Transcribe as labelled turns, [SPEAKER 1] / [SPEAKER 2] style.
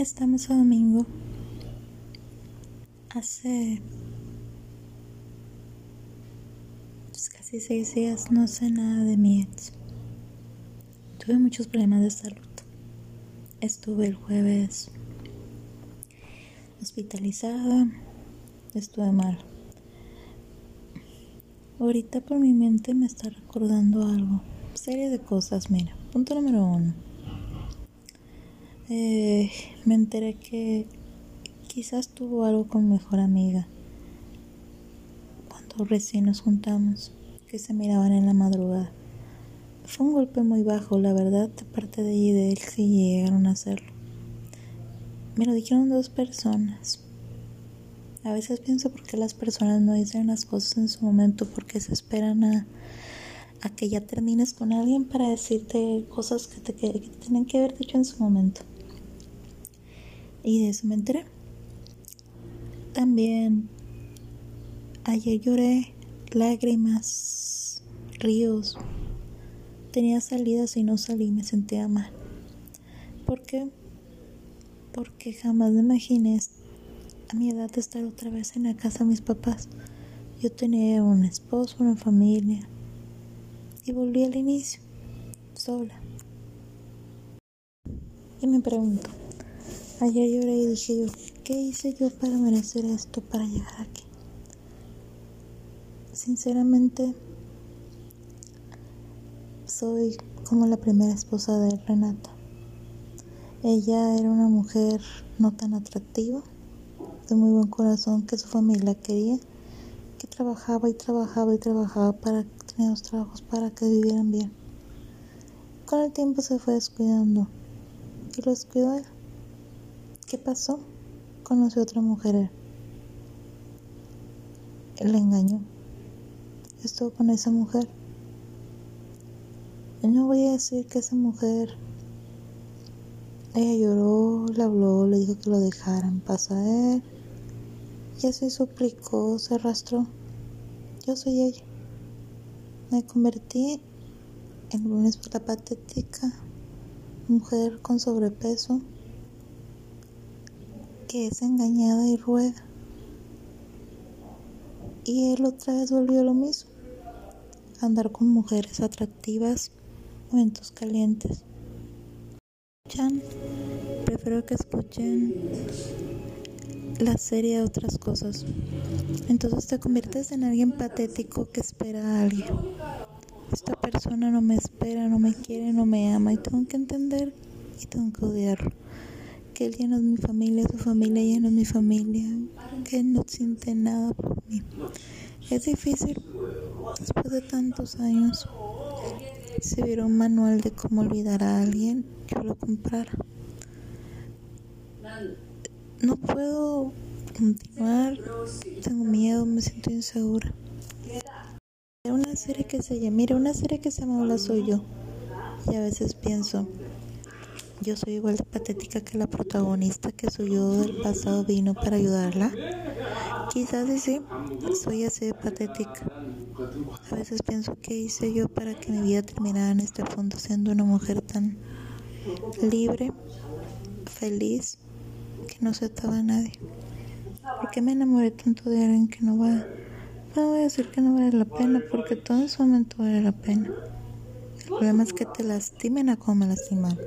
[SPEAKER 1] Estamos a domingo. Hace pues, casi seis días no sé nada de mi ex. Tuve muchos problemas de salud. Estuve el jueves hospitalizada. Estuve mal. Ahorita por mi mente me está recordando algo. Serie de cosas, mira. Punto número uno. Eh, me enteré que quizás tuvo algo con mi mejor amiga cuando recién nos juntamos, que se miraban en la madrugada. Fue un golpe muy bajo, la verdad, de parte de ella y de él si llegaron a hacerlo. Me lo dijeron dos personas. A veces pienso por qué las personas no dicen las cosas en su momento, porque se esperan a a que ya termines con alguien para decirte cosas que te, que, tienen que haber dicho en su momento. Y de eso me enteré. También ayer lloré lágrimas, ríos. Tenía salidas y no salí, me sentía mal. ¿Por qué? Porque jamás me imaginé a mi edad estar otra vez en la casa de mis papás. Yo tenía un esposo, una familia, y volví al inicio, sola. Y me pregunto, ayer lloré y dije yo, ¿qué hice yo para merecer esto, para llegar aquí? Sinceramente, soy como la primera esposa de Renata. Ella era una mujer no tan atractiva, de muy buen corazón, que su familia quería, que trabajaba y trabajaba y trabajaba para los trabajos para que vivieran bien. Con el tiempo se fue descuidando y lo descuidó él. ¿Qué pasó? Conoció a otra mujer. Él le engañó. Estuvo con esa mujer. No voy a decir que esa mujer ella lloró, le habló, le dijo que lo dejaran pasar. Y así suplicó, se arrastró. Yo soy ella. Me convertí en una patética, mujer con sobrepeso, que es engañada y ruega. Y él otra vez volvió lo mismo, andar con mujeres atractivas, momentos calientes. prefiero que escuchen la serie de otras cosas. Entonces te conviertes en alguien patético que espera a alguien. Esta persona no me espera, no me quiere, no me ama y tengo que entender y tengo que odiarlo. Que él ya no es mi familia, su familia ya no es mi familia, que no siente nada por mí. Es difícil después de tantos años. Si hubiera un manual de cómo olvidar a alguien, yo lo comprara no puedo continuar, tengo miedo, me siento insegura. Una serie que se llama, mira, una serie que se llama Hola Soy Yo. Y a veces pienso, yo soy igual de patética que la protagonista que su yo del pasado vino para ayudarla. Quizás sí, soy así de patética. A veces pienso, ¿qué hice yo para que mi vida terminara en este fondo siendo una mujer tan libre, feliz? que no se ataba a nadie. ¿Por qué me enamoré tanto de alguien que no va? No voy a decir que no vale la pena, porque todo en su momento vale la pena. El problema es que te lastimen a como me lastiman.